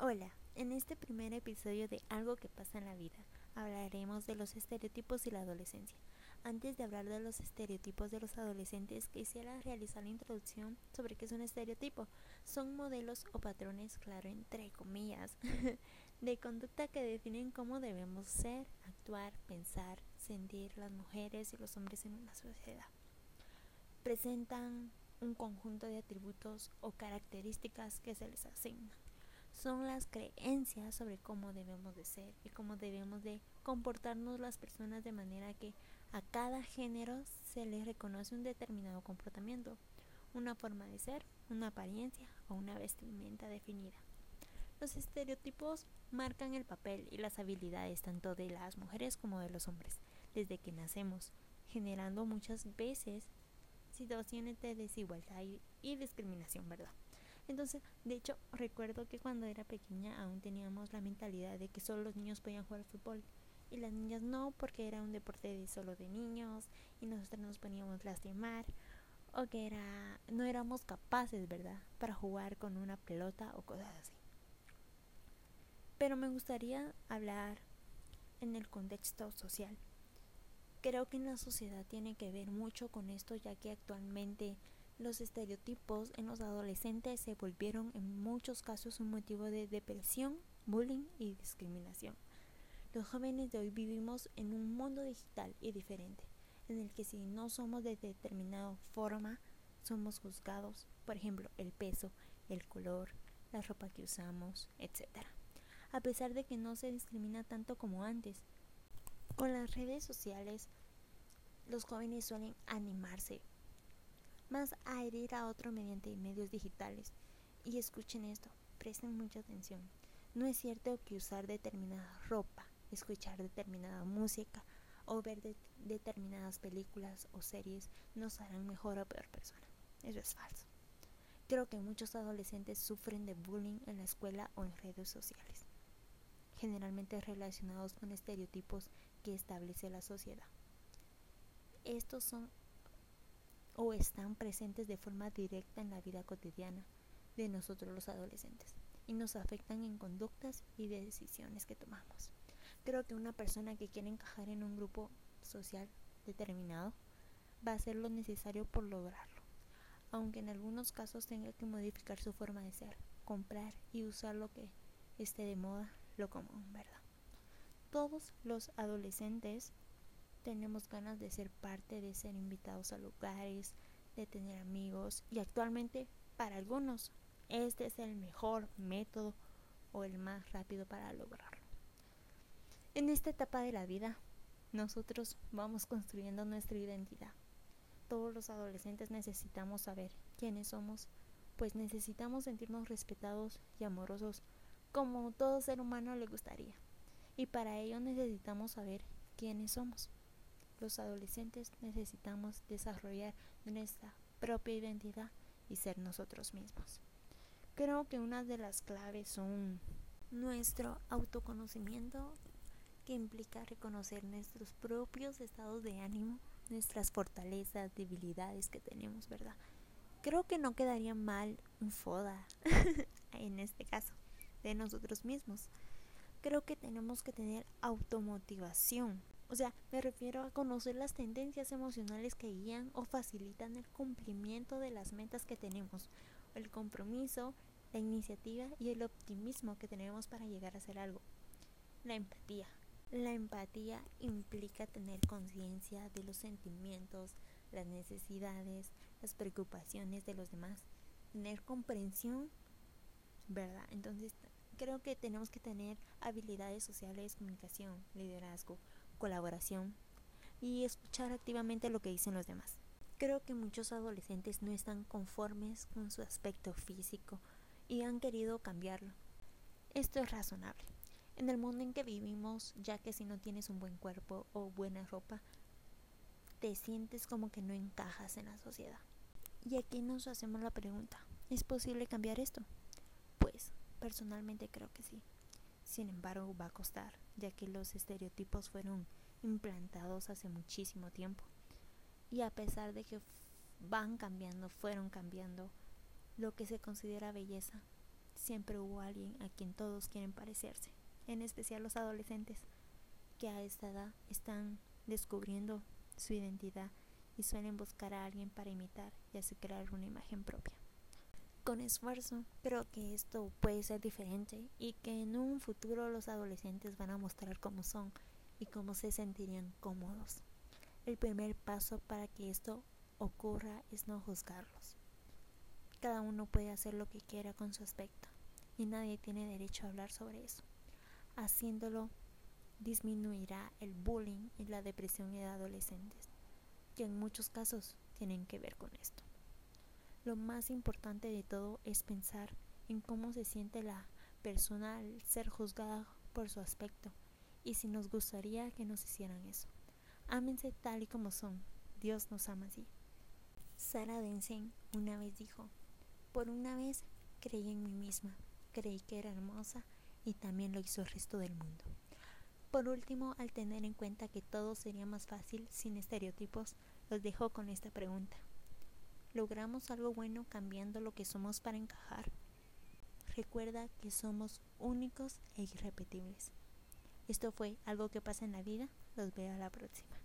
Hola, en este primer episodio de Algo que pasa en la vida hablaremos de los estereotipos y la adolescencia. Antes de hablar de los estereotipos de los adolescentes, quisiera realizar la introducción sobre qué es un estereotipo. Son modelos o patrones, claro, entre comillas, de conducta que definen cómo debemos ser, actuar, pensar, sentir las mujeres y los hombres en una sociedad. Presentan un conjunto de atributos o características que se les asignan son las creencias sobre cómo debemos de ser y cómo debemos de comportarnos las personas de manera que a cada género se les reconoce un determinado comportamiento, una forma de ser, una apariencia o una vestimenta definida. Los estereotipos marcan el papel y las habilidades tanto de las mujeres como de los hombres desde que nacemos, generando muchas veces situaciones de desigualdad y, discriminación, ¿verdad? Entonces, de hecho, recuerdo que cuando era pequeña aún teníamos la mentalidad de que solo los niños podían jugar fútbol y las niñas no porque era un deporte de solo de niños y nosotros nos poníamos lastimar o que era no éramos capaces, ¿verdad?, para jugar con una pelota o cosas así. Pero me gustaría hablar en el contexto social. Creo que en la sociedad tiene que ver mucho con esto ya que actualmente los estereotipos en los adolescentes se volvieron en muchos casos un motivo de depresión, bullying y discriminación. Los jóvenes de hoy vivimos en un mundo digital y diferente, en el que si no somos de determinada forma, somos juzgados, por ejemplo, el peso, el color, la ropa que usamos, etc. A pesar de que no se discrimina tanto como antes. Con las redes sociales, los jóvenes suelen animarse más a herir a otro mediante medios digitales. Y escuchen esto, presten mucha atención. No es cierto que usar determinada ropa, escuchar determinada música o ver determinadas películas o series nos harán mejor o peor persona. Eso es falso. Creo que muchos adolescentes sufren de bullying en la escuela o en redes sociales, generalmente relacionados con estereotipos que establece la sociedad. Estos son o están presentes de forma directa en la vida cotidiana de nosotros los adolescentes y nos afectan en conductas y decisiones que tomamos. Creo que una persona que quiere encajar en un grupo social determinado va a hacer lo necesario por lograrlo, aunque en algunos casos tenga que modificar su forma de ser, comprar y usar lo que esté de moda, lo común, ¿verdad? Todos los adolescentes tenemos ganas de ser parte, de ser invitados a lugares, de tener amigos y actualmente para algunos este es el mejor método o el más rápido para lograrlo. En esta etapa de la vida, nosotros vamos construyendo nuestra identidad. Todos los adolescentes necesitamos saber quiénes somos, pues necesitamos sentirnos respetados y amorosos como todo ser humano le gustaría. Y para ello necesitamos saber quiénes somos los adolescentes necesitamos desarrollar nuestra propia identidad y ser nosotros mismos. Creo que una de las claves son nuestro autoconocimiento, que implica reconocer nuestros propios estados de ánimo, nuestras fortalezas, debilidades que tenemos, ¿verdad? Creo que no quedaría mal un FODA en este caso de nosotros mismos. Creo que tenemos que tener automotivación o sea, me refiero a conocer las tendencias emocionales que guían o facilitan el cumplimiento de las metas que tenemos, el compromiso, la iniciativa y el optimismo que tenemos para llegar a hacer algo. La empatía. La empatía implica tener conciencia de los sentimientos, las necesidades, las preocupaciones de los demás, tener comprensión, ¿verdad? Entonces, creo que tenemos que tener habilidades sociales, comunicación, liderazgo, colaboración y escuchar activamente lo que dicen los demás. Creo que muchos adolescentes no están conformes con su aspecto físico y han querido cambiarlo. Esto es razonable. En el mundo en que vivimos, ya que si no tienes un buen cuerpo o buena ropa, te sientes como que no encajas en la sociedad. Y aquí nos hacemos la pregunta, ¿es posible cambiar esto? Pues personalmente creo que sí. Sin embargo, va a costar, ya que los estereotipos fueron implantados hace muchísimo tiempo. Y a pesar de que van cambiando, fueron cambiando, lo que se considera belleza siempre hubo alguien a quien todos quieren parecerse, en especial los adolescentes, que a esta edad están descubriendo su identidad y suelen buscar a alguien para imitar y así crear una imagen propia. Con esfuerzo, creo que esto puede ser diferente y que en un futuro los adolescentes van a mostrar cómo son y cómo se sentirían cómodos. El primer paso para que esto ocurra es no juzgarlos. Cada uno puede hacer lo que quiera con su aspecto y nadie tiene derecho a hablar sobre eso. Haciéndolo disminuirá el bullying y la depresión en adolescentes, que en muchos casos tienen que ver con esto. Lo más importante de todo es pensar en cómo se siente la persona al ser juzgada por su aspecto y si nos gustaría que nos hicieran eso. Ámense tal y como son. Dios nos ama así. Sara Densen una vez dijo, por una vez creí en mí misma, creí que era hermosa y también lo hizo el resto del mundo. Por último, al tener en cuenta que todo sería más fácil sin estereotipos, los dejo con esta pregunta. ¿Logramos algo bueno cambiando lo que somos para encajar? Recuerda que somos únicos e irrepetibles. Esto fue algo que pasa en la vida. Los veo a la próxima.